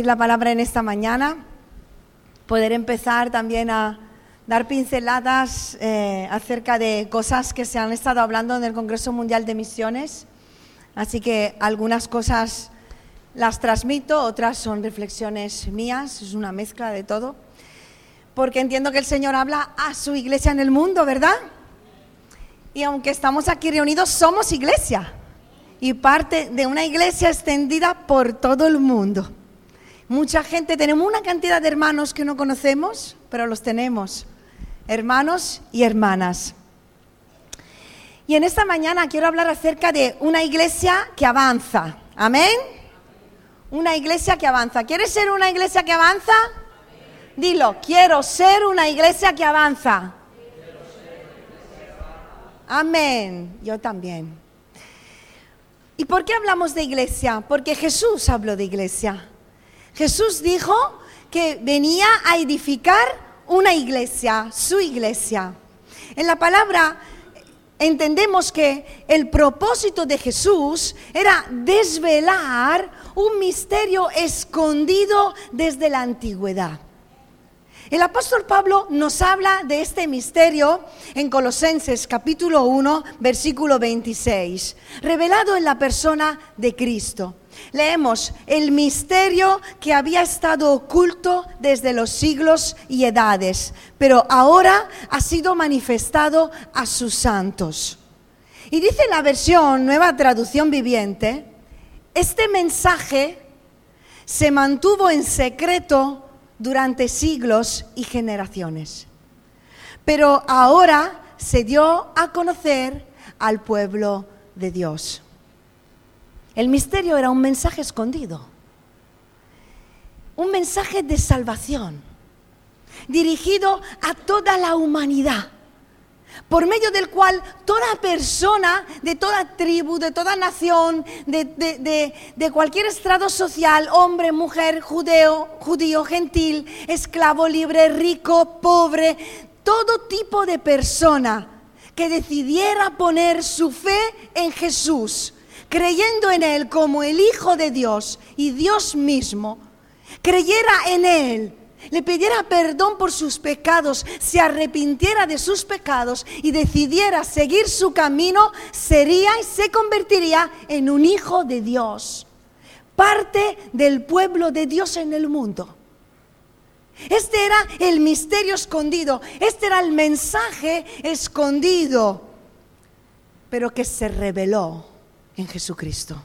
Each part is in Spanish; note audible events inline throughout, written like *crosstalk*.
la palabra en esta mañana, poder empezar también a dar pinceladas eh, acerca de cosas que se han estado hablando en el Congreso Mundial de Misiones. Así que algunas cosas las transmito, otras son reflexiones mías, es una mezcla de todo, porque entiendo que el Señor habla a su iglesia en el mundo, ¿verdad? Y aunque estamos aquí reunidos, somos iglesia y parte de una iglesia extendida por todo el mundo. Mucha gente, tenemos una cantidad de hermanos que no conocemos, pero los tenemos, hermanos y hermanas. Y en esta mañana quiero hablar acerca de una iglesia que avanza. Amén. Una iglesia que avanza. ¿Quieres ser una iglesia que avanza? Dilo, quiero ser una iglesia que avanza. Amén. Yo también. ¿Y por qué hablamos de iglesia? Porque Jesús habló de iglesia. Jesús dijo que venía a edificar una iglesia, su iglesia. En la palabra entendemos que el propósito de Jesús era desvelar un misterio escondido desde la antigüedad. El apóstol Pablo nos habla de este misterio en Colosenses capítulo 1, versículo 26, revelado en la persona de Cristo. Leemos el misterio que había estado oculto desde los siglos y edades, pero ahora ha sido manifestado a sus santos. Y dice la versión Nueva Traducción Viviente, este mensaje se mantuvo en secreto durante siglos y generaciones. Pero ahora se dio a conocer al pueblo de Dios. El misterio era un mensaje escondido, un mensaje de salvación, dirigido a toda la humanidad por medio del cual toda persona de toda tribu, de toda nación, de, cualquier estrado social, hombre, mujer, judeo, judío, gentil, esclavo, libre, rico, pobre, todo tipo de persona que decidiera poner su fe en Jesús, creyendo en Él como el Hijo de Dios y Dios mismo, creyera en Él le pidiera perdón por sus pecados, se arrepintiera de sus pecados y decidiera seguir su camino, sería y se convertiría en un hijo de Dios, parte del pueblo de Dios en el mundo. Este era el misterio escondido, este era el mensaje escondido, pero que se reveló en Jesucristo.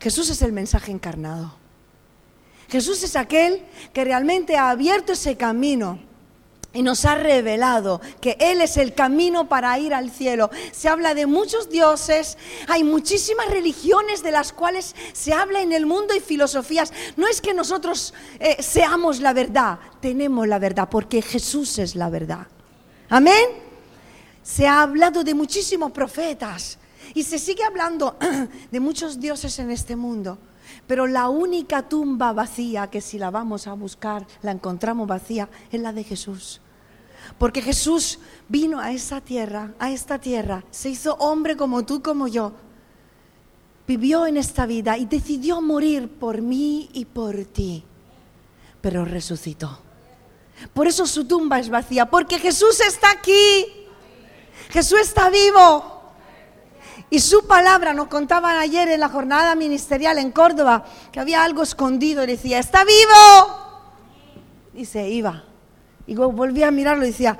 Jesús es el mensaje encarnado. Jesús es aquel que realmente ha abierto ese camino y nos ha revelado que Él es el camino para ir al cielo. Se habla de muchos dioses, hay muchísimas religiones de las cuales se habla en el mundo y filosofías. No es que nosotros eh, seamos la verdad, tenemos la verdad, porque Jesús es la verdad. Amén. Se ha hablado de muchísimos profetas y se sigue hablando *clears throat* de muchos dioses en este mundo. Pero la única tumba vacía, que si la vamos a buscar, la encontramos vacía, es la de Jesús. Porque Jesús vino a esa tierra, a esta tierra, se hizo hombre como tú, como yo. Vivió en esta vida y decidió morir por mí y por ti. Pero resucitó. Por eso su tumba es vacía, porque Jesús está aquí. Jesús está vivo. Y su palabra nos contaban ayer en la jornada ministerial en Córdoba que había algo escondido y decía, está vivo. Y se iba. Y volvía a mirarlo y decía,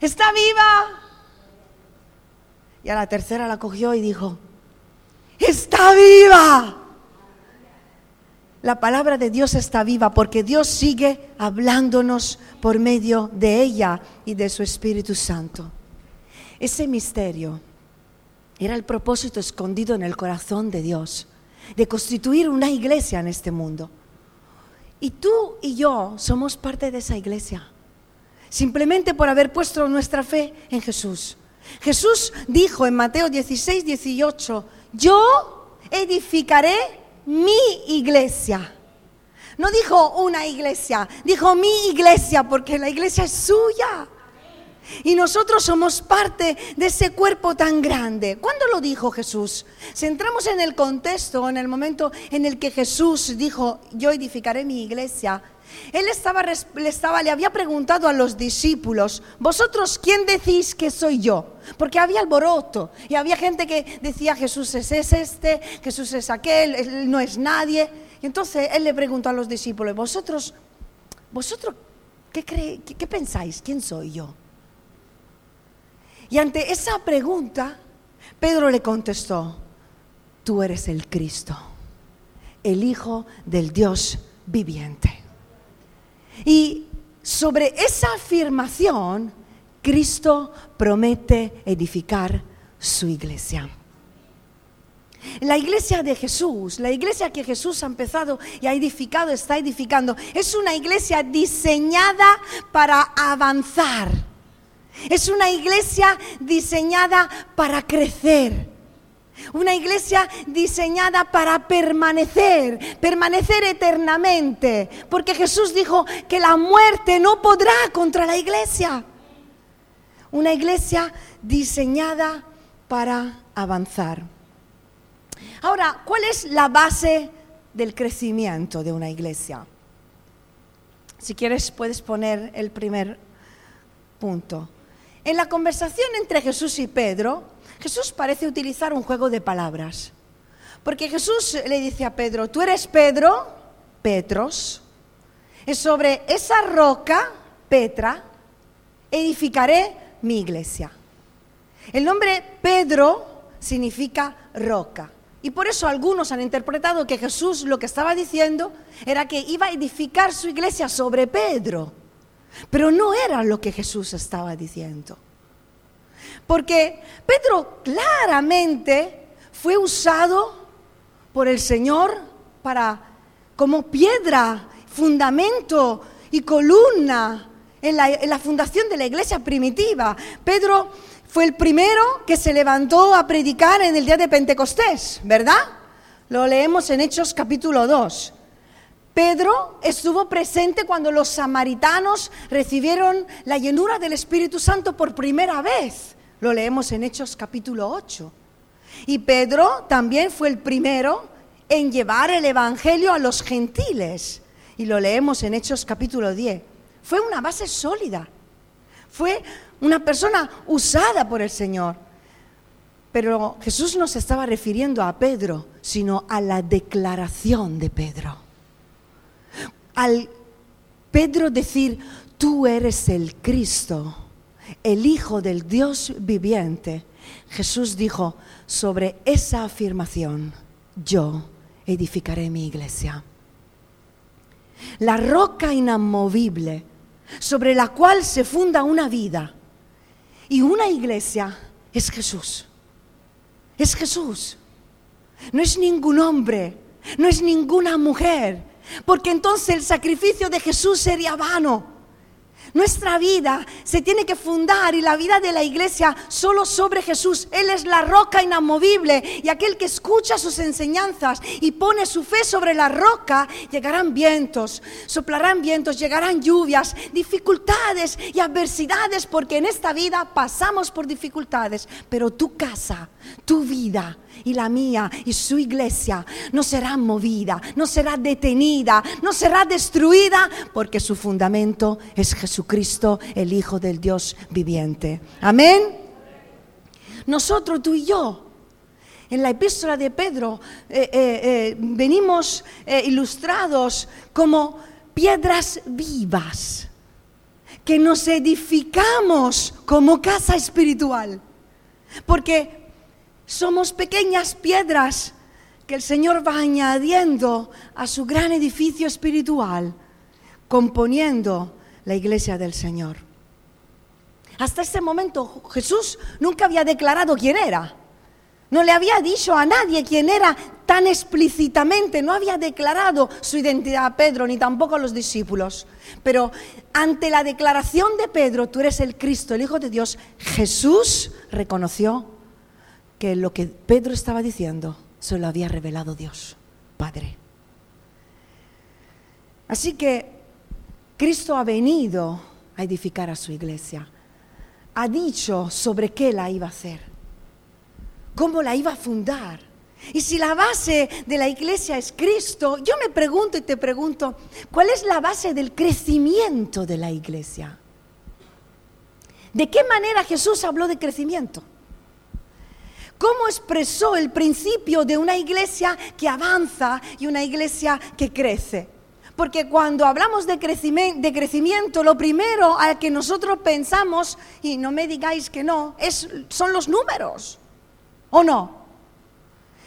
está viva. Y a la tercera la cogió y dijo, está viva. La palabra de Dios está viva porque Dios sigue hablándonos por medio de ella y de su Espíritu Santo. Ese misterio era el propósito escondido en el corazón de Dios, de constituir una iglesia en este mundo. Y tú y yo somos parte de esa iglesia, simplemente por haber puesto nuestra fe en Jesús. Jesús dijo en Mateo 16, 18, yo edificaré mi iglesia. No dijo una iglesia, dijo mi iglesia, porque la iglesia es suya. Y nosotros somos parte de ese cuerpo tan grande. ¿Cuándo lo dijo Jesús? Si entramos en el contexto, en el momento en el que Jesús dijo, yo edificaré mi iglesia, él estaba, le, había preguntado a los discípulos, vosotros, ¿quién decís que soy yo? Porque había alboroto y había gente que decía, Jesús es este, Jesús es aquel, él no es nadie. Y entonces él le preguntó a los discípulos, vosotros, vosotros, ¿qué, qué pensáis? ¿Quién soy yo? Y ante esa pregunta, Pedro le contestó, tú eres el Cristo, el Hijo del Dios viviente. Y sobre esa afirmación, Cristo promete edificar su iglesia. La iglesia de Jesús, la iglesia que Jesús ha empezado y ha edificado, está edificando, es una iglesia diseñada para avanzar. Es una iglesia diseñada para crecer. Una iglesia diseñada para permanecer, permanecer eternamente, porque Jesús dijo que la muerte no podrá contra la iglesia. Una iglesia diseñada para avanzar. Ahora, ¿cuál es la base del crecimiento de una iglesia? Si quieres, puedes poner el primer punto. En la conversación entre Jesús y Pedro, Jesús parece utilizar un juego de palabras. Porque Jesús le dice a Pedro, tú eres Pedro, Petros, es sobre esa roca, Petra, edificaré mi iglesia. El nombre Pedro significa roca. Y por eso algunos han interpretado que Jesús lo que estaba diciendo era que iba a edificar su iglesia sobre Pedro. Pero no era lo que Jesús estaba diciendo. Porque Pedro claramente fue usado por el Señor para como piedra, fundamento y columna en la, en la fundación de la iglesia primitiva. Pedro fue el primero que se levantó a predicar en el día de Pentecostés, ¿verdad? Lo leemos en Hechos capítulo 2. Pedro estuvo presente cuando los samaritanos recibieron la llenura del Espíritu Santo por primera vez. Lo leemos en Hechos capítulo 8. Y Pedro también fue el primero en llevar el Evangelio a los gentiles. Y lo leemos en Hechos capítulo 10. Fue una base sólida. Fue una persona usada por el Señor. Pero Jesús no se estaba refiriendo a Pedro, sino a la declaración de Pedro al Pedro decir, tú eres el Cristo, el Hijo del Dios viviente, Jesús dijo, sobre esa afirmación, yo edificaré mi iglesia. La roca inamovible sobre la cual se funda una vida y una iglesia es Jesús. Es Jesús. No es ningún hombre, no es ninguna mujer, porque entonces el sacrificio de Jesús sería vano. Nuestra vida se tiene que fundar y la vida de la iglesia solo sobre Jesús. Él es la roca inamovible y aquel que escucha sus enseñanzas y pone su fe sobre la roca, llegarán vientos, soplarán vientos, llegarán lluvias, dificultades y adversidades, porque en esta vida pasamos por dificultades, pero tu casa, tu vida, y la mía y su iglesia no será movida, no será detenida, no será destruida, porque su fundamento es Jesucristo, el Hijo del Dios viviente. Amén. Nosotros, tú y yo, en la epístola de Pedro, eh, eh, eh, venimos ilustrados como piedras vivas, que nos edificamos como casa espiritual. Porque somos pequeñas piedras que el Señor va añadiendo a su gran edificio espiritual, componiendo la iglesia del Señor. Hasta ese momento Jesús nunca había declarado quién era. No le había dicho a nadie quién era tan explícitamente, no había declarado su identidad a Pedro ni tampoco a los discípulos. Pero ante la declaración de Pedro, tú eres el Cristo, el Hijo de Dios, Jesús reconoció que lo que Pedro estaba diciendo se lo había revelado Dios, Padre. Así que Cristo ha venido a edificar a su iglesia. ha dicho sobre qué la iba a hacer, cómo la iba a fundar. Y si la base de la iglesia es Cristo, yo me pregunto y te pregunto, ¿cuál es la base del crecimiento de la iglesia? ¿De qué manera Jesús habló de crecimiento? ¿Cómo expresó el principio de una iglesia que avanza y una iglesia que crece? Porque cuando hablamos de crecimiento, lo primero al que nosotros pensamos, y no me digáis que no, es, son los números. ¿O no?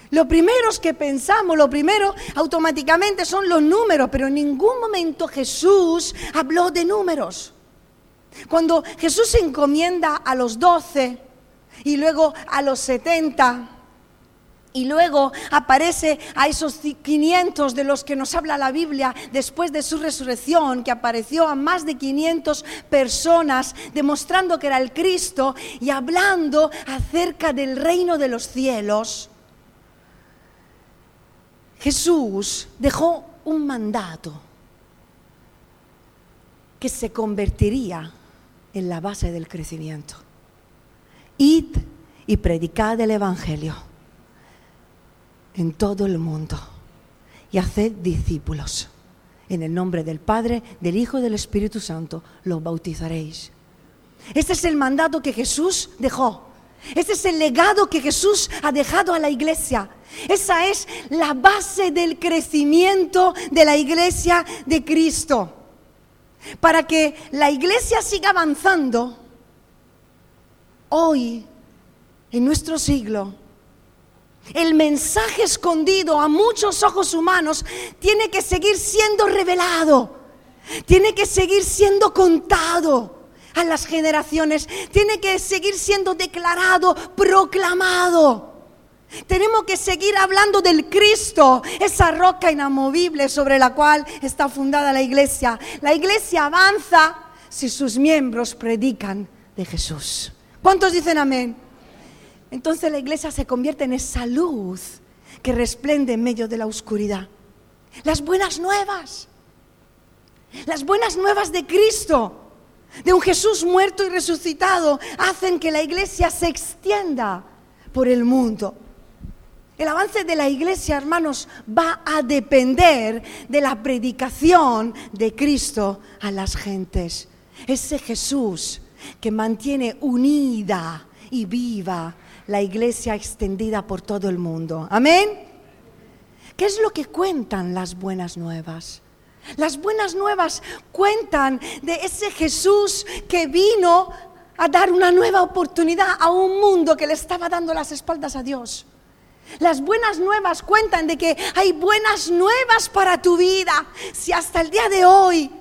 Lo primero que pensamos, lo primero automáticamente son los números, pero en ningún momento Jesús habló de números. Cuando Jesús se encomienda a los doce y luego a los setenta, y luego aparece a esos 500 de los que nos habla la Biblia después de su resurrección, que apareció a más de 500 personas, demostrando que era el Cristo y hablando acerca del reino de los cielos. Jesús dejó un mandato que se convertiría en la base del crecimiento. Id y predicad el Evangelio en todo el mundo y haced discípulos. En el nombre del Padre, del Hijo y del Espíritu Santo los bautizaréis. Este es el mandato que Jesús dejó. Este es el legado que Jesús ha dejado a la iglesia. Esa es la base del crecimiento de la iglesia de Cristo. Para que la iglesia siga avanzando, hoy, en nuestro siglo, el mensaje escondido a muchos ojos humanos tiene que seguir siendo revelado, tiene que seguir siendo contado a las generaciones, tiene que seguir siendo declarado, proclamado. Tenemos que seguir hablando del Cristo, esa roca inamovible sobre la cual está fundada la iglesia. La iglesia avanza si sus miembros predican de Jesús. ¿Cuántos dicen amén? Entonces la iglesia se convierte en esa luz que resplende en medio de la oscuridad. Las buenas nuevas, las buenas nuevas de Cristo de un Jesús muerto y resucitado hacen que la iglesia se extienda por el mundo. El avance de la iglesia, hermanos, va a depender de la predicación de Cristo a las gentes. Ese Jesús que mantiene unida y viva la iglesia extendida por todo el mundo. Amén. ¿Qué es lo que cuentan las buenas nuevas? Las buenas nuevas cuentan de ese Jesús que vino a dar una nueva oportunidad a un mundo que le estaba dando las espaldas a Dios. Las buenas nuevas cuentan de que hay buenas nuevas para tu vida. Si hasta el día de hoy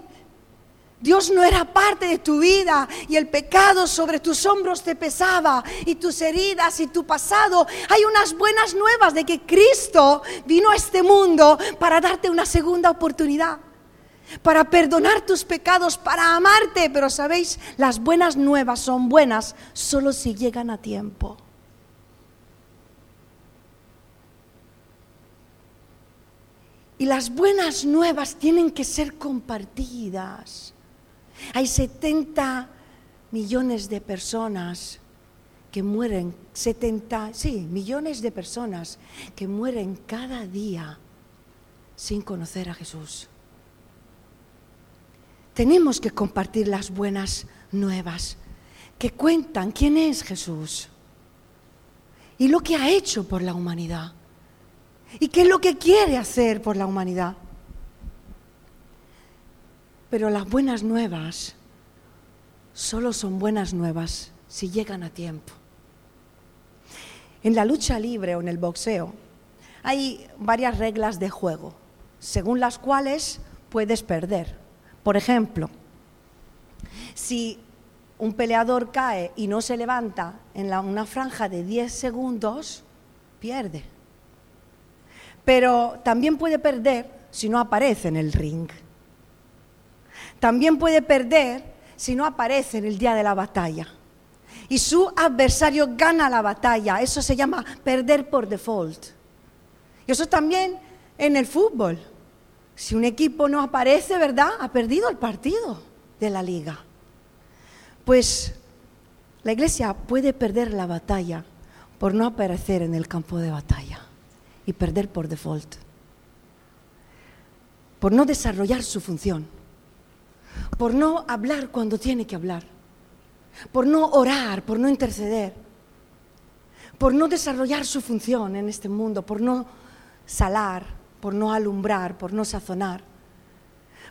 Dios no era parte de tu vida y el pecado sobre tus hombros te pesaba y tus heridas y tu pasado. Hay unas buenas nuevas de que Cristo vino a este mundo para darte una segunda oportunidad para perdonar tus pecados, para amarte. Pero sabéis, las buenas nuevas son buenas solo si llegan a tiempo. Y las buenas nuevas tienen que ser compartidas. Hay 70 millones de personas que mueren, 70, sí, millones de personas que mueren cada día sin conocer a Jesús. Tenemos que compartir las buenas nuevas que cuentan quién es Jesús y lo que ha hecho por la humanidad y qué es lo que quiere hacer por la humanidad. Pero las buenas nuevas solo son buenas nuevas si llegan a tiempo. En la lucha libre o en el boxeo hay varias reglas de juego, según las cuales puedes perder. Por ejemplo, si un peleador cae y no se levanta en una franja de 10 segundos, pierde. Pero también puede perder si no aparece en el ring. También puede perder si no aparece en el día de la batalla. Y su adversario gana la batalla. Eso se llama perder por default. Y eso también en el fútbol. Si un equipo no aparece, ¿verdad? Ha perdido el partido de la liga. Pues La iglesia puede perder la batalla por no aparecer en el campo de batalla y perder por default, por no desarrollar su función, por no hablar cuando tiene que hablar, por no orar, por no interceder, por no desarrollar su función en este mundo, por no salar, por no alumbrar, por no sazonar,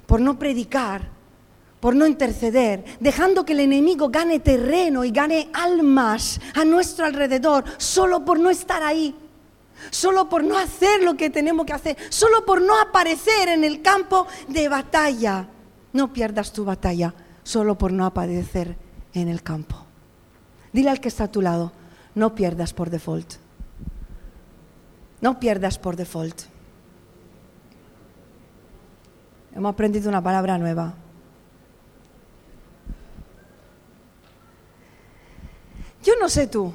por no predicar, por no interceder, dejando que el enemigo gane terreno y gane almas a nuestro alrededor, solo por no estar ahí, solo por no hacer lo que tenemos que hacer, solo por no aparecer en el campo de batalla. No pierdas tu batalla solo por no aparecer en el campo. Dile al que está a tu lado, no pierdas por default. No pierdas por default. Hemos aprendido una palabra nueva. Yo no sé tú,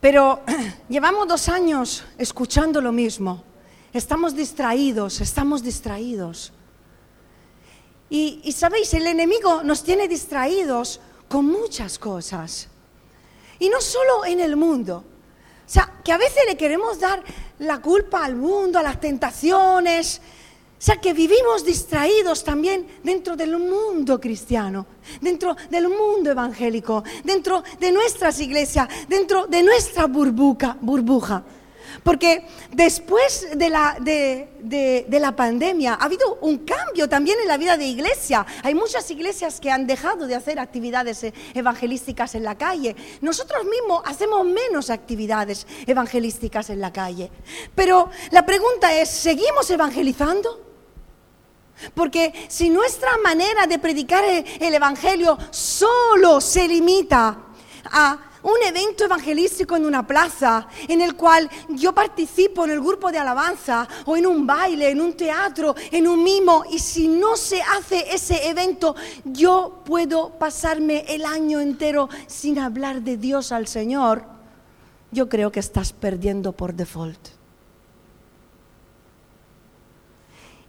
pero *clears throat* llevamos dos años escuchando lo mismo. Estamos distraídos, estamos distraídos. Y, sabéis, el enemigo nos tiene distraídos con muchas cosas. Y no solo en el mundo. O sea, que a veces le queremos dar la culpa al mundo, a las tentaciones, o sea que vivimos distraídos también dentro del mundo cristiano, dentro del mundo evangélico, dentro de nuestras iglesias, dentro de nuestra burbuja. burbuja. Porque después de la, de, la, pandemia ha habido un cambio también en la vida de iglesia. Hay muchas iglesias que han dejado de hacer actividades evangelísticas en la calle. Nosotros mismos hacemos menos actividades evangelísticas en la calle. Pero la pregunta es, ¿seguimos evangelizando? Porque si nuestra manera de predicar el, Evangelio solo se limita a un evento evangelístico en una plaza en el cual yo participo en el grupo de alabanza o en un baile, en un teatro, en un mimo y si no se hace ese evento yo puedo pasarme el año entero sin hablar de Dios al Señor, yo creo que estás perdiendo por default.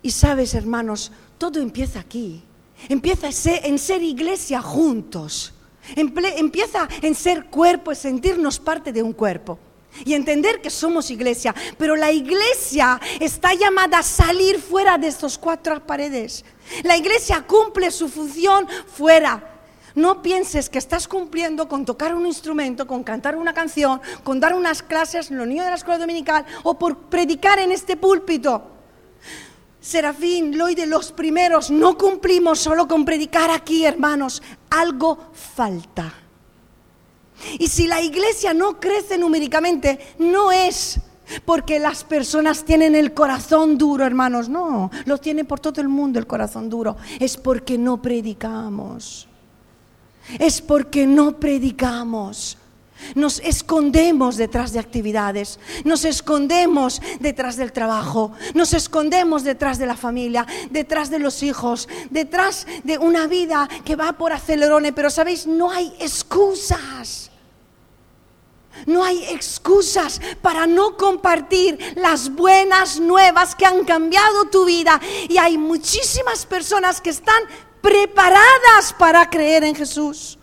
Y sabes, hermanos, todo empieza aquí. Empieza en ser iglesia juntos. Empieza en ser cuerpo, en sentirnos parte de un cuerpo y entender que somos iglesia. Pero la iglesia está llamada a salir fuera de estas cuatro paredes. La iglesia cumple su función fuera. No pienses que estás cumpliendo con tocar un instrumento, con cantar una canción, con dar unas clases en los niños de la escuela dominical o por predicar en este púlpito. Serafín, de los primeros, no cumplimos solo con predicar aquí, hermanos, algo falta. Y si la iglesia no crece numéricamente, no es porque las personas tienen el corazón duro, hermanos, no, lo tiene por todo el mundo el corazón duro, es porque no predicamos. Es porque no predicamos. Nos escondemos detrás de actividades, nos escondemos detrás del trabajo, nos escondemos detrás de la familia, detrás de los hijos, detrás de una vida que va por acelerone, pero sabéis, no hay excusas. No hay excusas para no compartir las buenas nuevas que han cambiado tu vida. Y hay muchísimas personas que están preparadas para creer en Jesús.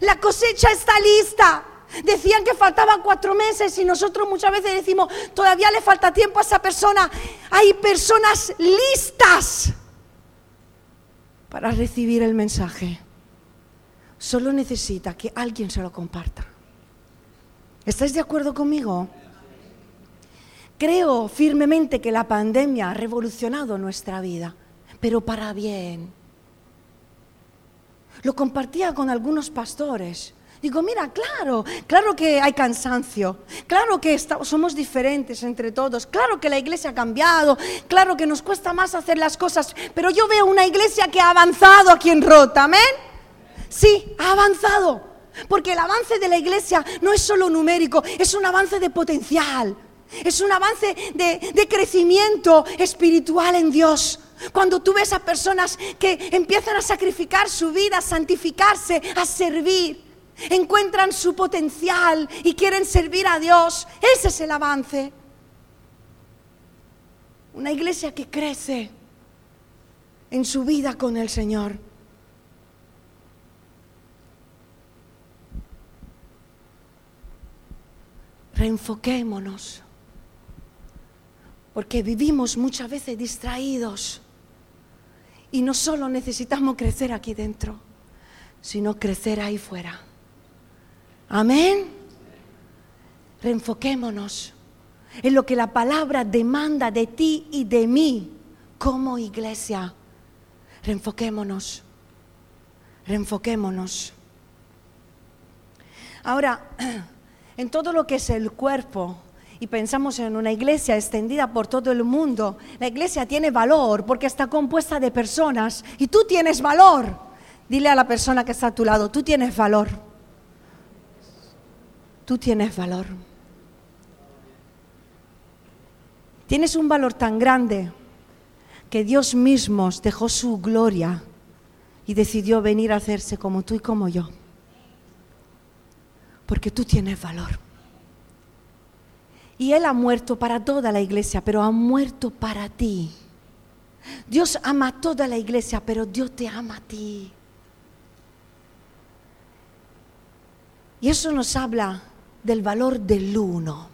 La cosecha está lista. Decían que faltaban cuatro meses y nosotros muchas veces decimos, todavía le falta tiempo a esa persona. Hay personas listas para recibir el mensaje. Solo necesita que alguien se lo comparta. ¿Estáis de acuerdo conmigo? Creo firmemente que la pandemia ha revolucionado nuestra vida, pero para bien. Lo compartía con algunos pastores Digo, mira, claro, claro que hay cansancio, claro que somos diferentes entre todos, claro que la iglesia ha cambiado, claro que nos cuesta más hacer las cosas, pero yo veo una iglesia que ha avanzado aquí en Rota, amén. Sí, ha avanzado, porque el avance de la iglesia no es solo numérico, es un avance de potencial, es un avance de, de crecimiento espiritual en Dios. Cuando tú ves a personas que empiezan a sacrificar su vida, a santificarse, a servir encuentran su potencial y quieren servir a Dios. Ese es el avance. Una iglesia que crece en su vida con el Señor. Reenfoquémonos, porque vivimos muchas veces distraídos y no solo necesitamos crecer aquí dentro, sino crecer ahí fuera. Amén. Reenfoquémonos en lo que la palabra demanda de ti y de mí como iglesia. Reenfoquémonos. Reenfoquémonos. Ahora, *clears throat* en todo lo que es el cuerpo, y pensamos en una iglesia extendida por todo el mundo, la iglesia tiene valor porque está compuesta de personas y tú tienes valor. Dile a la persona que está a tu lado, tú tienes valor. Tú tienes valor. Tienes un valor tan grande que Dios mismo dejó su gloria y decidió venir a hacerse como tú y como yo. Porque tú tienes valor. Y Él ha muerto para toda la iglesia, pero ha muerto para ti. Dios ama a toda la iglesia, pero Dios te ama a ti. Y eso nos habla del valor del uno.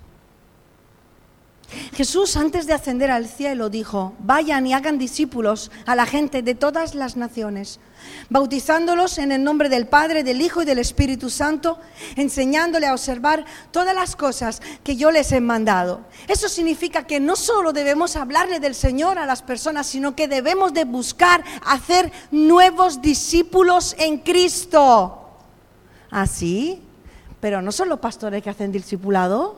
Jesús antes de ascender al cielo dijo, vayan y hagan discípulos a la gente de todas las naciones, bautizándolos en el nombre del Padre, del Hijo y del Espíritu Santo, enseñándole a observar todas las cosas que yo les he mandado. Eso significa que no solo debemos hablarle del Señor a las personas, sino que debemos de buscar hacer nuevos discípulos en Cristo. ¿Así? Pero no son los pastores que hacen discipulado.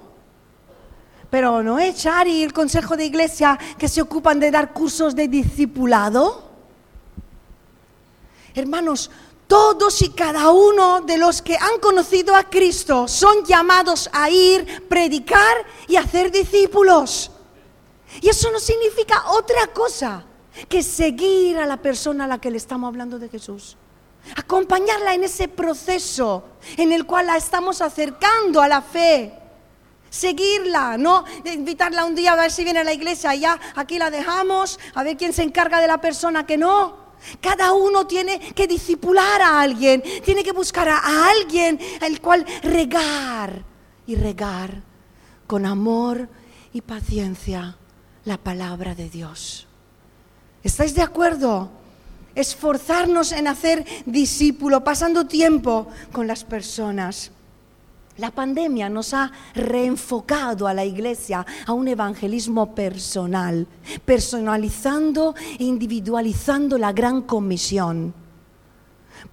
Pero no es Chari el Consejo de Iglesia que se ocupan de dar cursos de discipulado. Hermanos, todos y cada uno de los que han conocido a Cristo son llamados a ir, predicar y hacer discípulos. Y eso no significa otra cosa que seguir a la persona a la que le estamos hablando de Jesús. Acompañarla en ese proceso en el cual la estamos acercando a la fe seguirla, no invitarla un día a ver si viene a la iglesia, ya aquí la dejamos, a ver quién se encarga de la persona que no. Cada uno tiene que disipular a alguien, tiene que buscar a, alguien al cual regar y regar con amor y paciencia la palabra de Dios. ¿Estáis de acuerdo? Esforzarnos en hacer discípulo, pasando tiempo con las personas. La pandemia nos ha reenfocado a la iglesia a un evangelismo personal, personalizando e individualizando la gran comisión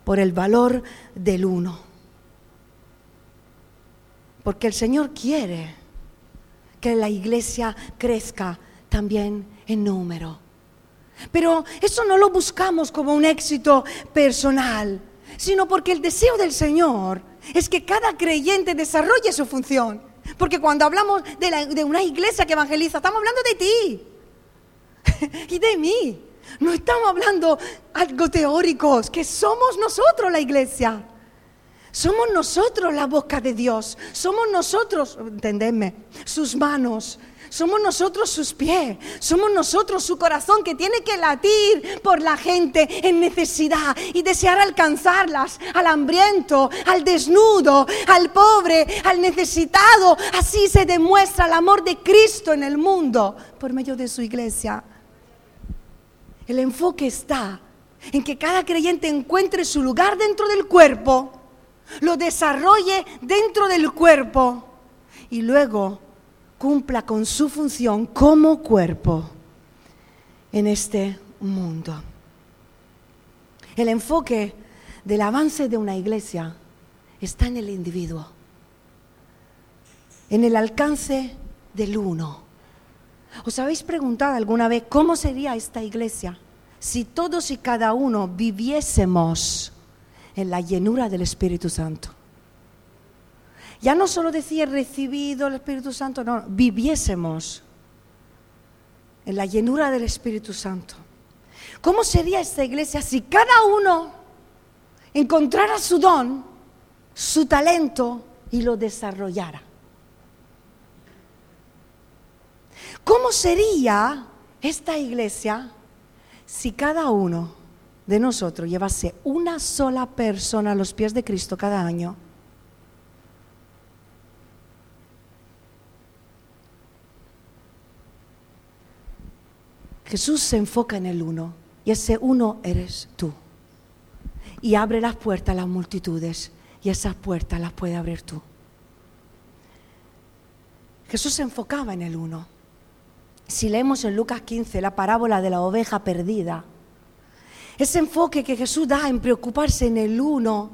por el valor del uno. Porque el Señor quiere que la iglesia crezca también en número. Pero eso no lo buscamos como un éxito personal, sino porque el deseo del Señor es que cada creyente desarrolle su función. Porque cuando hablamos de, una iglesia que evangeliza, estamos hablando de ti *laughs* y de mí. No estamos hablando algo teóricos, que somos nosotros la iglesia. Somos nosotros la boca de Dios. Somos nosotros, entendedme, sus manos, somos nosotros sus pies, somos nosotros su corazón que tiene que latir por la gente en necesidad y desear alcanzarlas, al hambriento, al desnudo, al pobre, al necesitado. Así se demuestra el amor de Cristo en el mundo por medio de su iglesia. El enfoque está en que cada creyente encuentre su lugar dentro del cuerpo, lo desarrolle dentro del cuerpo y luego cumpla con su función como cuerpo en este mundo. El enfoque del avance de una iglesia está en el individuo, en el alcance del uno. ¿Os habéis preguntado alguna vez cómo sería esta iglesia si todos y cada uno viviésemos en la llenura del Espíritu Santo? Ya no solo decía recibido el Espíritu Santo, no, viviésemos en la llenura del Espíritu Santo. ¿Cómo sería esta iglesia si cada uno encontrara su don, su talento y lo desarrollara? ¿Cómo sería esta iglesia si cada uno de nosotros llevase una sola persona a los pies de Cristo cada año Jesús se enfoca en el uno y ese uno eres tú. Y abre las puertas a las multitudes y esas puertas las puede abrir tú. Jesús se enfocaba en el uno. Si leemos en Lucas 15 la parábola de la oveja perdida, ese enfoque que Jesús da en preocuparse en el uno,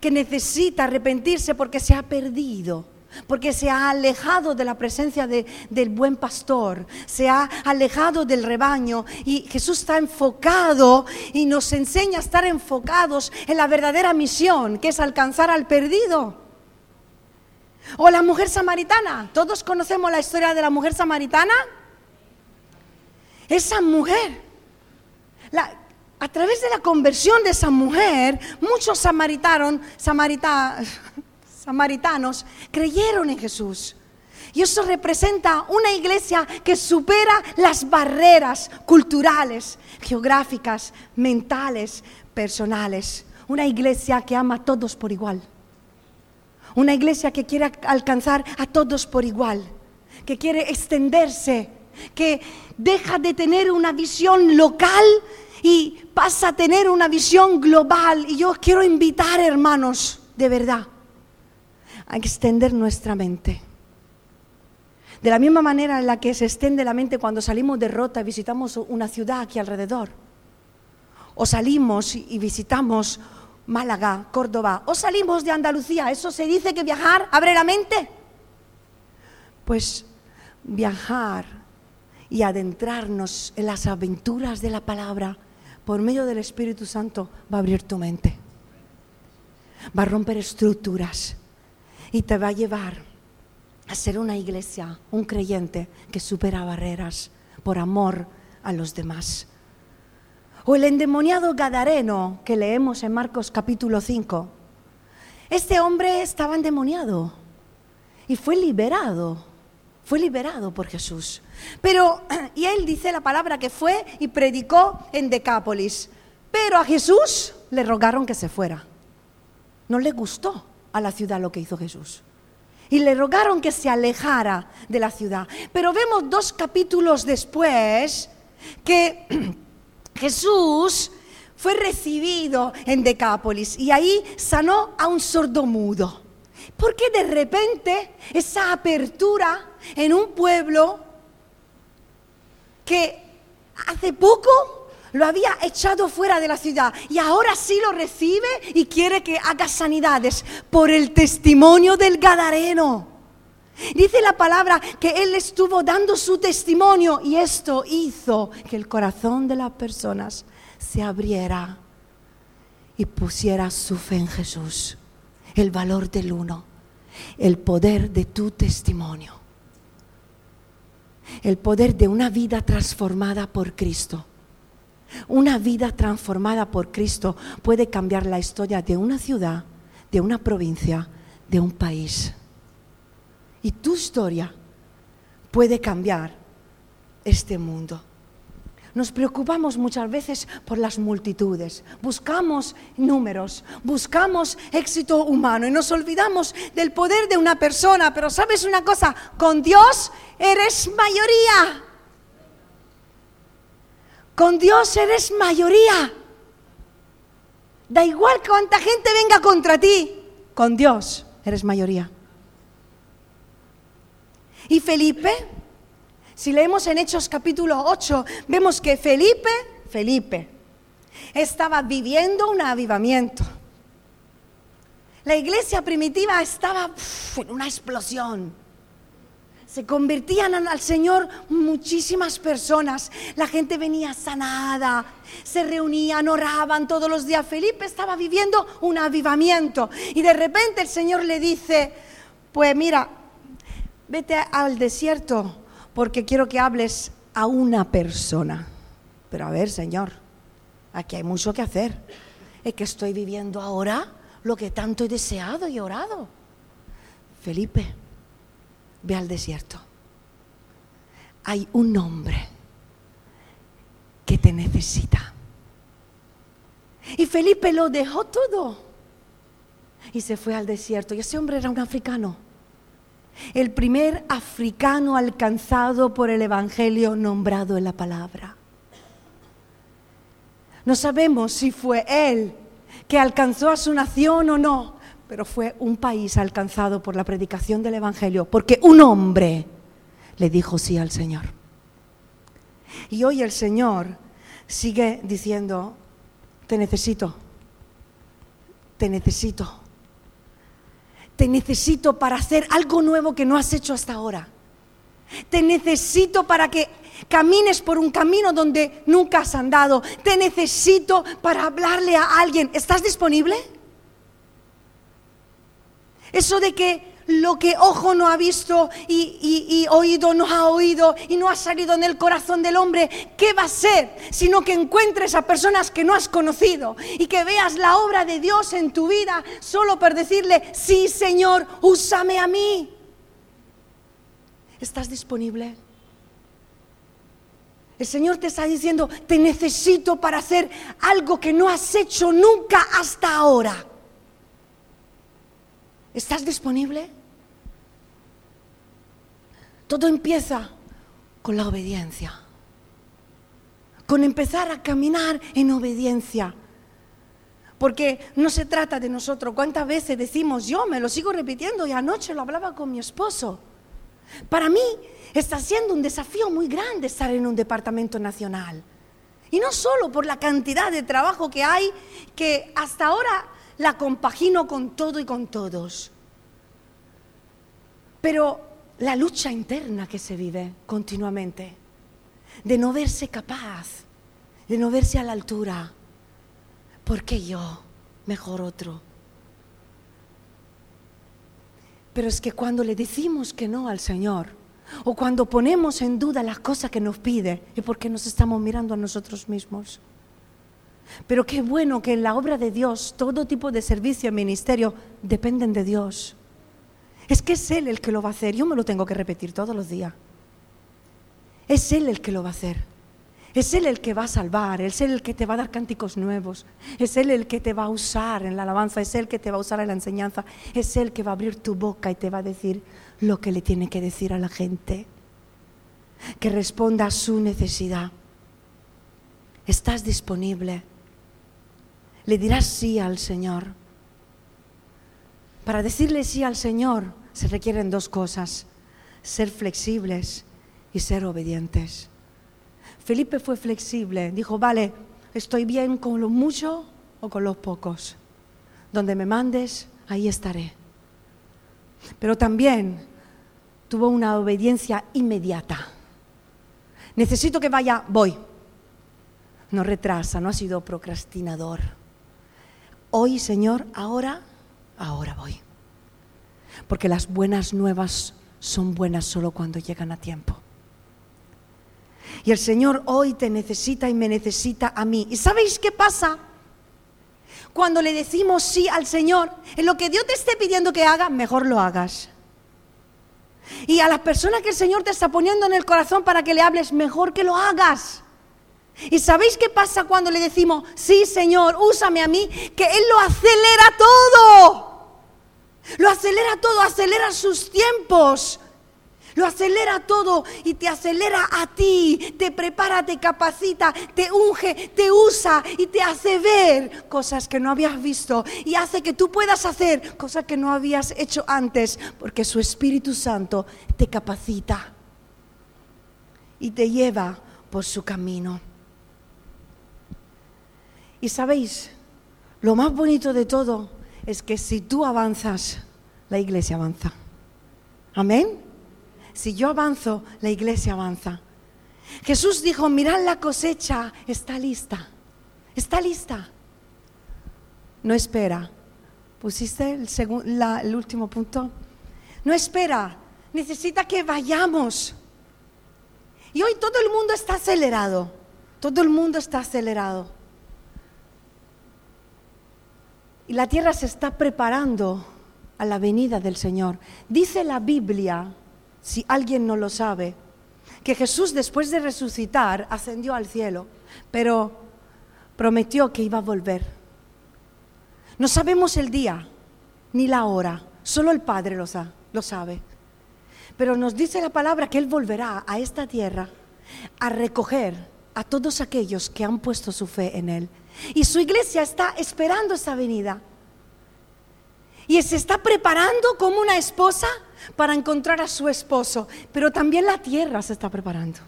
que necesita arrepentirse porque se ha perdido, porque se ha alejado de la presencia del buen pastor, se ha alejado del rebaño y Jesús está enfocado y nos enseña a estar enfocados en la verdadera misión, que es alcanzar al perdido. O la mujer samaritana, todos conocemos la historia de la mujer samaritana. Esa mujer, a través de la conversión de esa mujer, muchos samaritanos, *laughs* samaritanos creyeron en Jesús. Y eso representa una iglesia que supera las barreras culturales, geográficas, mentales, personales. Una iglesia que ama a todos por igual. Una iglesia que quiere alcanzar a todos por igual. Que quiere extenderse. Que deja de tener una visión local y pasa a tener una visión global. Y yo quiero invitar, hermanos, de verdad, a extender nuestra mente. De la misma manera en la que se extiende la mente cuando salimos de rota y visitamos una ciudad aquí alrededor. O salimos y visitamos Málaga, Córdoba, o salimos de Andalucía. ¿Eso se dice que viajar abre la mente? Pues viajar y adentrarnos en las aventuras de la palabra por medio del Espíritu Santo va a abrir tu mente. Va a romper estructuras y te va a llevar a ser una iglesia, un creyente que supera barreras por amor a los demás. O el endemoniado Gadareno que leemos en Marcos capítulo 5. Este hombre estaba endemoniado y fue liberado. Fue liberado por Jesús. Pero, *clears throat* y él dice la palabra que fue y predicó en Decápolis. Pero a Jesús le rogaron que se fuera. No le gustó a la ciudad lo que hizo Jesús. Y le rogaron que se alejara de la ciudad. Pero vemos dos capítulos después que *clears throat* Jesús fue recibido en Decápolis y ahí sanó a un sordomudo. Porque de repente esa apertura en un pueblo que hace poco lo había echado fuera de la ciudad y ahora sí lo recibe y quiere que haga sanidades por el testimonio del Gadareno. Dice la palabra que él estuvo dando su testimonio y esto hizo que el corazón de las personas se abriera y pusiera su fe en Jesús. El valor del uno, el poder de tu testimonio, el poder de una vida transformada por Cristo una vida transformada por Cristo puede cambiar la historia de una ciudad, de una provincia, de un país. Y tu historia puede cambiar este mundo. Nos preocupamos muchas veces por las multitudes, buscamos números, buscamos éxito humano y nos olvidamos del poder de una persona. Pero sabes una cosa, con Dios eres mayoría. Con Dios eres mayoría. Da igual cuánta gente venga contra ti, con Dios eres mayoría. Y Felipe, si leemos en Hechos capítulo 8, vemos que Felipe, Felipe, estaba viviendo un avivamiento. La iglesia primitiva estaba en una explosión. Se convertían al Señor muchísimas personas. La gente venía sanada, se reunían, oraban todos los días. Felipe estaba viviendo un avivamiento. Y de repente el Señor le dice, pues mira, vete al desierto porque quiero que hables a una persona. Pero a ver, Señor, aquí hay mucho que hacer. Es que estoy viviendo ahora lo que tanto he deseado y orado. Felipe, ve al desierto. Hay un hombre que te necesita. Y Felipe lo dejó todo y se fue al desierto. Y ese hombre era un africano. El primer africano alcanzado por el Evangelio nombrado en la palabra. No sabemos si fue él que alcanzó a su nación o no, pero fue un país alcanzado por la predicación del Evangelio, porque un hombre le dijo sí al Señor. Y hoy el Señor sigue diciendo, te necesito, te necesito, te necesito para hacer algo nuevo que no has hecho hasta ahora. Te necesito para que camines por un camino donde nunca has andado. Te necesito para hablarle a alguien. ¿Estás disponible? Eso de que lo que ojo no ha visto y, oído no ha oído y no ha salido en el corazón del hombre, ¿qué va a ser? Sino que encuentres a personas que no has conocido y que veas la obra de Dios en tu vida solo por decirle, sí Señor, úsame a mí. ¿Estás disponible? El Señor te está diciendo, te necesito para hacer algo que no has hecho nunca hasta ahora. ¿Estás disponible? Todo empieza con la obediencia, con empezar a caminar en obediencia. Porque no se trata de nosotros. ¿Cuántas veces decimos, yo me lo sigo repitiendo y anoche lo hablaba con mi esposo? Para mí está siendo un desafío muy grande estar en un departamento nacional. Y no solo por la cantidad de trabajo que hay, que hasta ahora la compagino con todo y con todos. Pero la lucha interna que se vive continuamente, de no verse capaz, de no verse a la altura. ¿Por qué yo? Mejor otro. Pero es que cuando le decimos que no al Señor, o cuando ponemos en duda las cosas que nos pide, es porque nos estamos mirando a nosotros mismos. Pero qué bueno que en la obra de Dios todo tipo de servicio y ministerio dependen de Dios. Es que es Él el que lo va a hacer. Yo me lo tengo que repetir todos los días. Es Él el que lo va a hacer. Es Él el que va a salvar, es Él el que te va a dar cánticos nuevos, es Él el que te va a usar en la alabanza, es Él que te va a usar en la enseñanza, es Él que va a abrir tu boca y te va a decir lo que le tiene que decir a la gente, que responda a su necesidad. ¿Estás disponible? Le dirás sí al Señor. Para decirle sí al Señor se requieren dos cosas, ser flexibles y ser obedientes. Felipe fue flexible, dijo, vale, estoy bien con lo mucho o con los pocos. Donde me mandes, ahí estaré. Pero también tuvo una obediencia inmediata. Necesito que vaya, voy. No retrasa, no ha sido procrastinador. Hoy, Señor, ahora, ahora voy. Porque las buenas nuevas son buenas solo cuando llegan a tiempo. Y el Señor hoy te necesita y me necesita a mí. ¿Y sabéis qué pasa? Cuando le decimos sí al Señor, en lo que Dios te esté pidiendo que haga, mejor lo hagas. Y a las personas que el Señor te está poniendo en el corazón para que le hables, mejor que lo hagas. ¿Y sabéis qué pasa cuando le decimos, sí Señor, úsame a mí? Que Él lo acelera todo. Lo acelera todo, acelera sus tiempos. Lo acelera todo y te acelera a ti, te prepara, te capacita, te unge, te usa y te hace ver cosas que no habías visto y hace que tú puedas hacer cosas que no habías hecho antes, porque su Espíritu Santo te capacita y te lleva por su camino. Y sabéis, lo más bonito de todo es que si tú avanzas, la iglesia avanza. Amén si yo avanzo, la iglesia avanza. Jesús dijo, mirad la cosecha, está lista, está lista. No espera. ¿Pusiste el, el último punto? No espera, necesita que vayamos. Y hoy todo el mundo está acelerado, todo el mundo está acelerado. Y la tierra se está preparando a la venida del Señor. Dice la Biblia si alguien no lo sabe, que Jesús después de resucitar ascendió al cielo, pero prometió que iba a volver. No sabemos el día ni la hora, solo el Padre lo, lo sabe. Pero nos dice la palabra que Él volverá a esta tierra a recoger a todos aquellos que han puesto su fe en Él. Y su iglesia está esperando esa venida. Y se está preparando como una esposa para encontrar a su esposo, pero también la tierra se está preparando.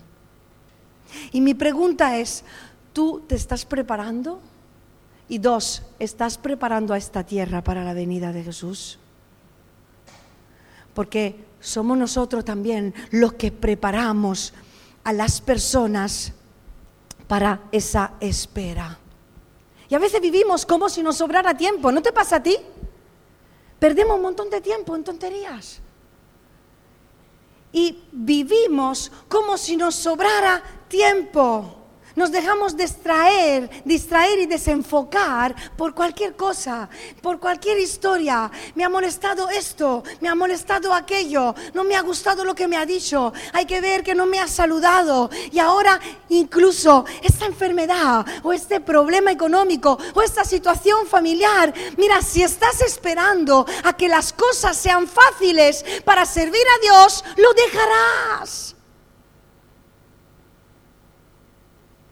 Y mi pregunta es, ¿tú te estás preparando? Y dos, ¿estás preparando a esta tierra para la venida de Jesús? Porque somos nosotros también los que preparamos a las personas para esa espera. Y a veces vivimos como si nos sobrara tiempo. ¿No te pasa a ti? Perdemos un montón de tiempo en tonterías. Y vivimos como si nos sobrara tiempo nos dejamos distraer, distraer y desenfocar por cualquier cosa, por cualquier historia. Me ha molestado esto, me ha molestado aquello, no me ha gustado lo que me ha dicho, hay que ver que no me ha saludado. Y ahora incluso esta enfermedad o este problema económico o esta situación familiar, mira, si estás esperando a que las cosas sean fáciles para servir a Dios, lo dejarás.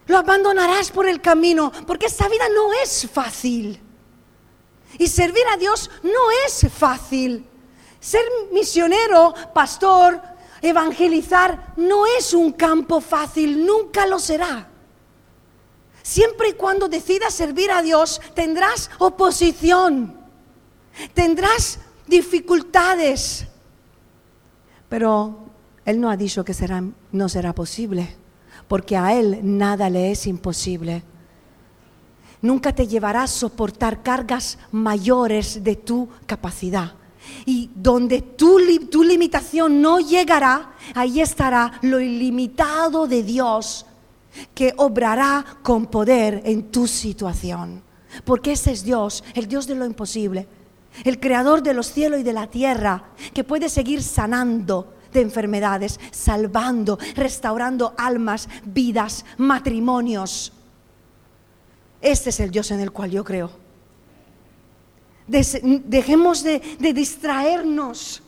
Lo abandonarás por el camino, porque esta vida no es fácil. Y servir a Dios no es fácil. Ser misionero, pastor, evangelizar no es un campo fácil, nunca lo será. Siempre y cuando decidas servir a Dios, tendrás oposición, tendrás dificultades. Pero Él no ha dicho que será, no será posible porque a Él nada le es imposible. Nunca te llevará a soportar cargas mayores de tu capacidad. Y donde tu, tu limitación no llegará, ahí estará lo ilimitado de Dios que obrará con poder en tu situación. Porque ese es Dios, el Dios de lo imposible, el creador de los cielos y de la tierra, que puede seguir sanando, de enfermedades, salvando, restaurando almas, vidas, matrimonios. Este es el Dios en el cual yo creo. Dejemos de, distraernos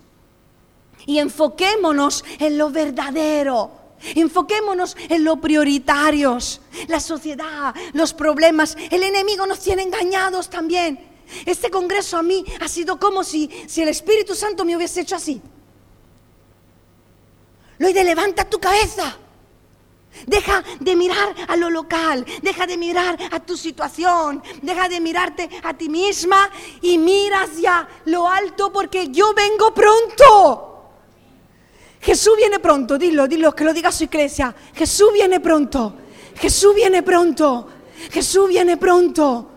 y enfoquémonos en lo verdadero. Enfoquémonos en lo prioritarios. La sociedad, los problemas, el enemigo nos tiene engañados también. Este congreso a mí ha sido como si, si el Espíritu Santo me hubiese hecho así. Lo de levanta tu cabeza. Deja de mirar a lo local, deja de mirar a tu situación, deja de mirarte a ti misma y mira hacia lo alto porque yo vengo pronto. Jesús viene pronto, dilo, dilo, que lo diga su iglesia. Jesús viene pronto, Jesús viene pronto, Jesús viene pronto,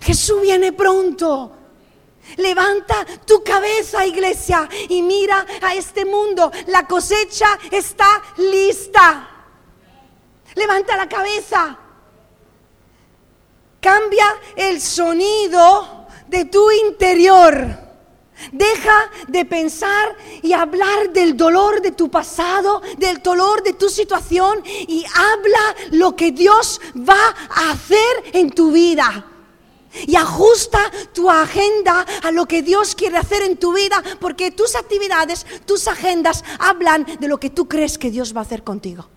Jesús viene pronto. Levanta tu cabeza, iglesia, y mira a este mundo. La cosecha está lista. Levanta la cabeza. Cambia el sonido de tu interior. Deja de pensar y hablar del dolor de tu pasado, del dolor de tu situación y habla lo que Dios va a hacer en tu vida y ajusta tu agenda a lo que Dios quiere hacer en tu vida, porque tus actividades, tus agendas hablan de lo que tú crees que Dios va a hacer contigo.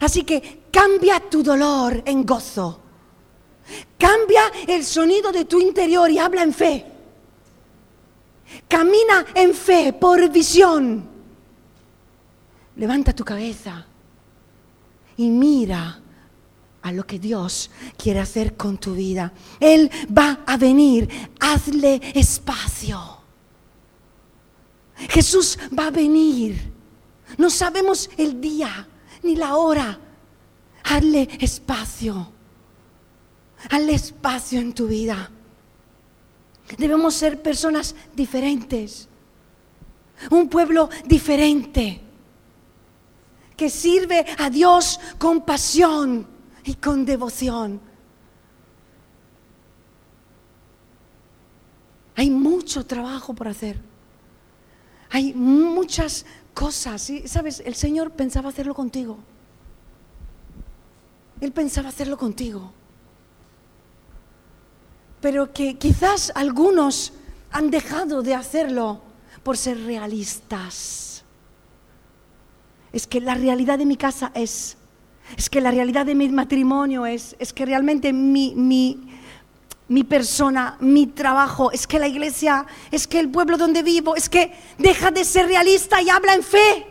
Así que cambia tu dolor en gozo. Cambia el sonido de tu interior y habla en fe. Camina en fe por visión. Levanta tu cabeza y mira a lo que Dios quiere hacer con tu vida. Él va a venir, hazle espacio. Jesús va a venir. No sabemos el día ni la hora. Hazle espacio. Hazle espacio en tu vida. Debemos ser personas diferentes. Un pueblo diferente. Que sirve a Dios con pasión y con devoción. Hay mucho trabajo por hacer. Hay muchas cosas. Y sabes, el Señor pensaba hacerlo contigo. Él pensaba hacerlo contigo. Pero que quizás algunos han dejado de hacerlo por ser realistas. Es que la realidad de mi casa es Es que la realidad de mi matrimonio es, es que realmente mi, mi, mi persona, mi trabajo, es que la iglesia, es que el pueblo donde vivo, es que deja de ser realista y habla en fe.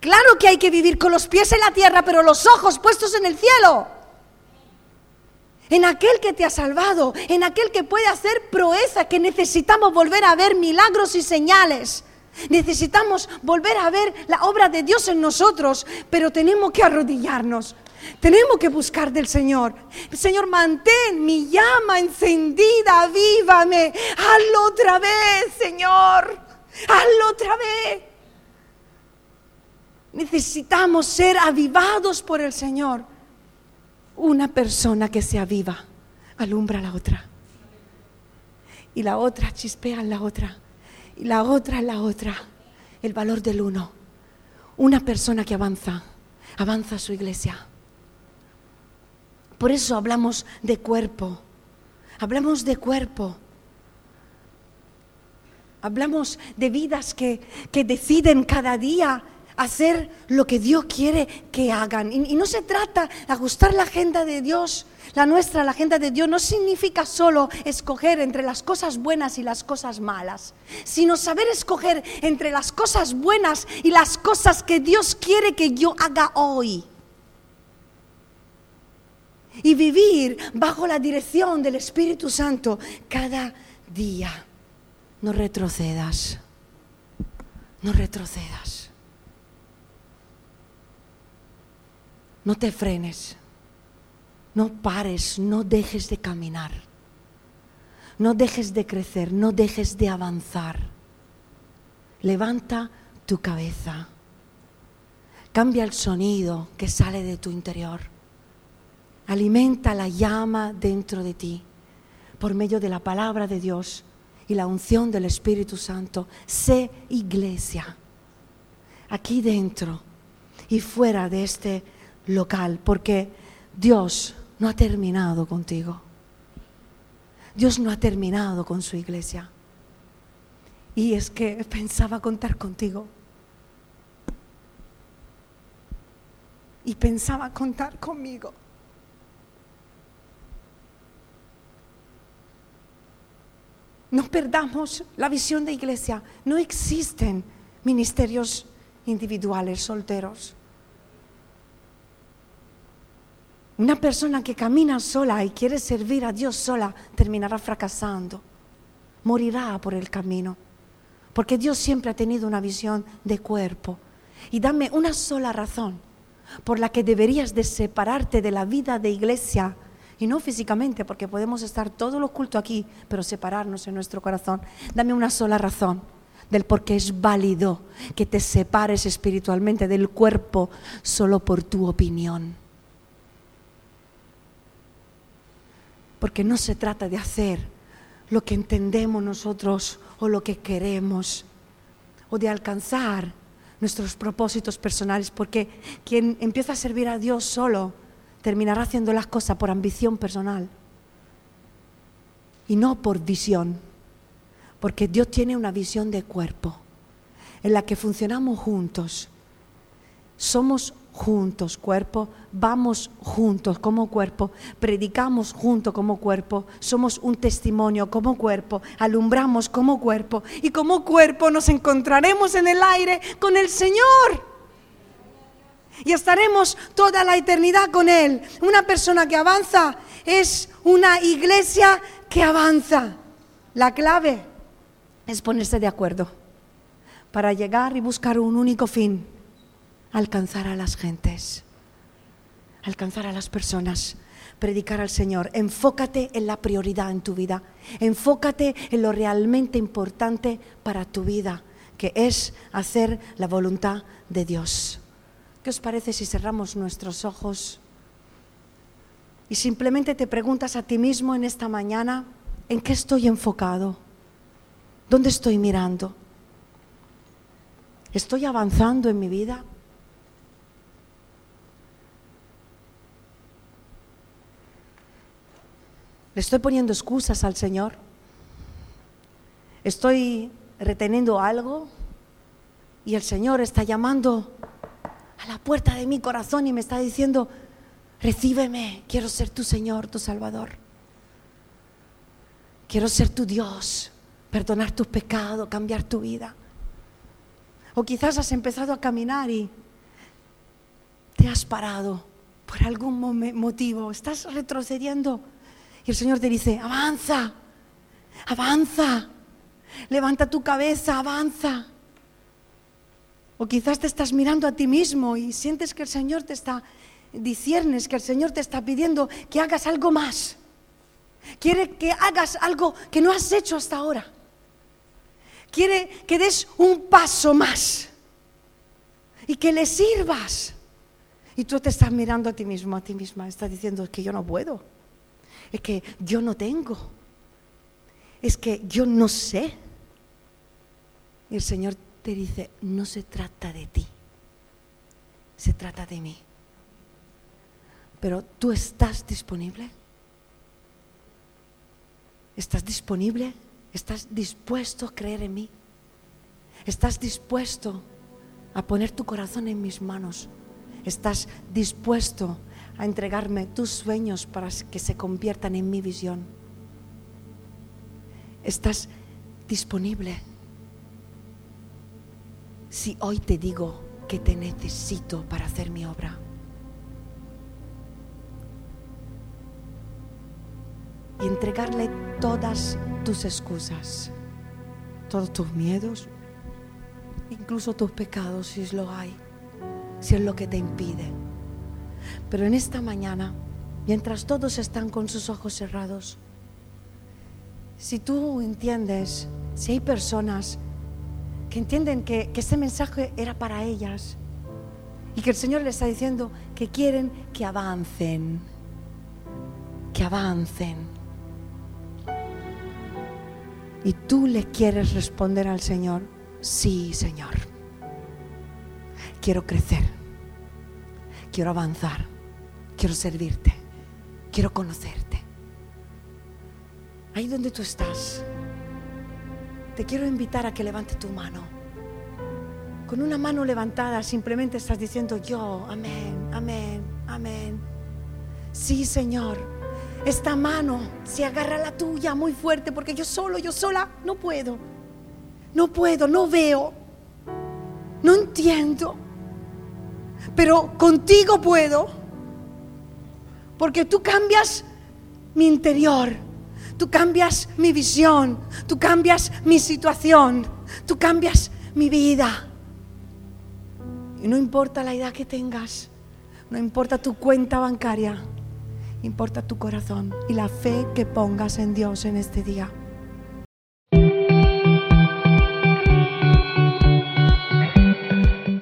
Claro que hay que vivir con los pies en la tierra, pero los ojos puestos en el cielo. En aquel que te ha salvado, en aquel que puede hacer proeza, que necesitamos volver a ver milagros y señales. Necesitamos volver a ver la obra de Dios en nosotros, pero tenemos que arrodillarnos. Tenemos que buscar del Señor. Señor, mantén mi llama encendida, avívame. Hazlo otra vez, Señor. Hazlo otra vez. Necesitamos ser avivados por el Señor. Una persona que se aviva alumbra a la otra. Y la otra chispea en la otra. Y la otra en la otra. El valor del uno. Una persona que avanza, avanza su iglesia. Por eso hablamos de cuerpo. Hablamos de cuerpo. Hablamos de vidas que, que deciden cada día hacer lo que Dios quiere que hagan. Y, no se trata de ajustar la agenda de Dios, la nuestra, la agenda de Dios, no significa solo escoger entre las cosas buenas y las cosas malas, sino saber escoger entre las cosas buenas y las cosas que Dios quiere que yo haga hoy y vivir bajo la dirección del Espíritu Santo cada día. No retrocedas, no retrocedas. No te frenes, no pares, no dejes de caminar, no dejes de crecer, no dejes de avanzar. Levanta tu cabeza, cambia el sonido que sale de tu interior Alimenta la llama dentro de ti por medio de la palabra de Dios y la unción del Espíritu Santo. Sé iglesia aquí dentro y fuera de este local, porque Dios no ha terminado contigo. Dios no ha terminado con su iglesia. Y es que pensaba contar contigo. Y pensaba contar conmigo. No perdamos la visión de iglesia. No existen ministerios individuales, solteros. Una persona que camina sola y quiere servir a Dios sola terminará fracasando. Morirá por el camino. Porque Dios siempre ha tenido una visión de cuerpo. Y dame una sola razón por la que deberías de separarte de la vida de iglesia y no físicamente, porque podemos estar todos los cultos aquí, pero separarnos en nuestro corazón. Dame una sola razón del por qué es válido que te separes espiritualmente del cuerpo solo por tu opinión. Porque no se trata de hacer lo que entendemos nosotros o lo que queremos o de alcanzar nuestros propósitos personales, porque quien empieza a servir a Dios solo, terminará haciendo las cosas por ambición personal y no por visión, porque Dios tiene una visión de cuerpo en la que funcionamos juntos. Somos juntos, cuerpo, vamos juntos como cuerpo, predicamos juntos como cuerpo, somos un testimonio como cuerpo, alumbramos como cuerpo. Y como cuerpo nos encontraremos en el aire con el Señor. Y estaremos toda la eternidad con Él. Una persona que avanza es una iglesia que avanza. La clave es ponerse de acuerdo para llegar y buscar un único fin, alcanzar a las gentes, alcanzar a las personas, predicar al Señor. Enfócate en la prioridad en tu vida, enfócate en lo realmente importante para tu vida, que es hacer la voluntad de Dios. ¿Qué os parece si cerramos nuestros ojos y simplemente te preguntas a ti mismo en esta mañana, ¿en qué estoy enfocado? ¿Dónde estoy mirando? ¿Estoy avanzando en mi vida? ¿Le estoy poniendo excusas al Señor? ¿Estoy reteniendo algo? Y el Señor está llamando a la puerta de mi corazón y me está diciendo, recíbeme, quiero ser tu Señor, tu Salvador. Quiero ser tu Dios, perdonar tus pecados, cambiar tu vida. O quizás has empezado a caminar y te has parado por algún motivo, estás retrocediendo y el Señor te dice, avanza, avanza, levanta tu cabeza, avanza. O quizás te estás mirando a ti mismo y sientes que el Señor te está, disiernes que el Señor te está pidiendo que hagas algo más. Quiere que hagas algo que no has hecho hasta ahora. Quiere que des un paso más y que le sirvas. Y tú te estás mirando a ti mismo, a ti misma, estás diciendo que yo no puedo, es que yo no tengo, es que yo no sé. Y el Señor te dice, no se trata de ti, se trata de mí. Pero tú estás disponible. ¿Estás disponible? ¿Estás dispuesto a creer en mí? ¿Estás dispuesto a poner tu corazón en mis manos? ¿Estás dispuesto a entregarme tus sueños para que se conviertan en mi visión? ¿Estás disponible? Si hoy te digo que te necesito para hacer mi obra. Y entregarle todas tus excusas, todos tus miedos, incluso tus pecados si lo hay si es lo que te impide. Pero en esta mañana, mientras todos están con sus ojos cerrados, si tú entiendes, si hay personas que entienden que, que este mensaje era para ellas y que el Señor les está diciendo que quieren que avancen, que avancen. Y tú le quieres responder al Señor, sí, Señor quiero crecer, quiero avanzar, quiero servirte, quiero conocerte. Ahí donde tú estás, te quiero invitar a que levantes tu mano. Con una mano levantada simplemente estás diciendo yo, amén, amén, amén. Sí, Señor, esta mano se agarra a la tuya muy fuerte porque yo solo, yo sola, no puedo. No puedo, no veo, no entiendo pero contigo puedo, porque tú cambias mi interior, tú cambias mi visión, tú cambias mi situación, tú cambias mi vida. Y no importa la edad que tengas, no importa tu cuenta bancaria, importa tu corazón y la fe que pongas en Dios en este día.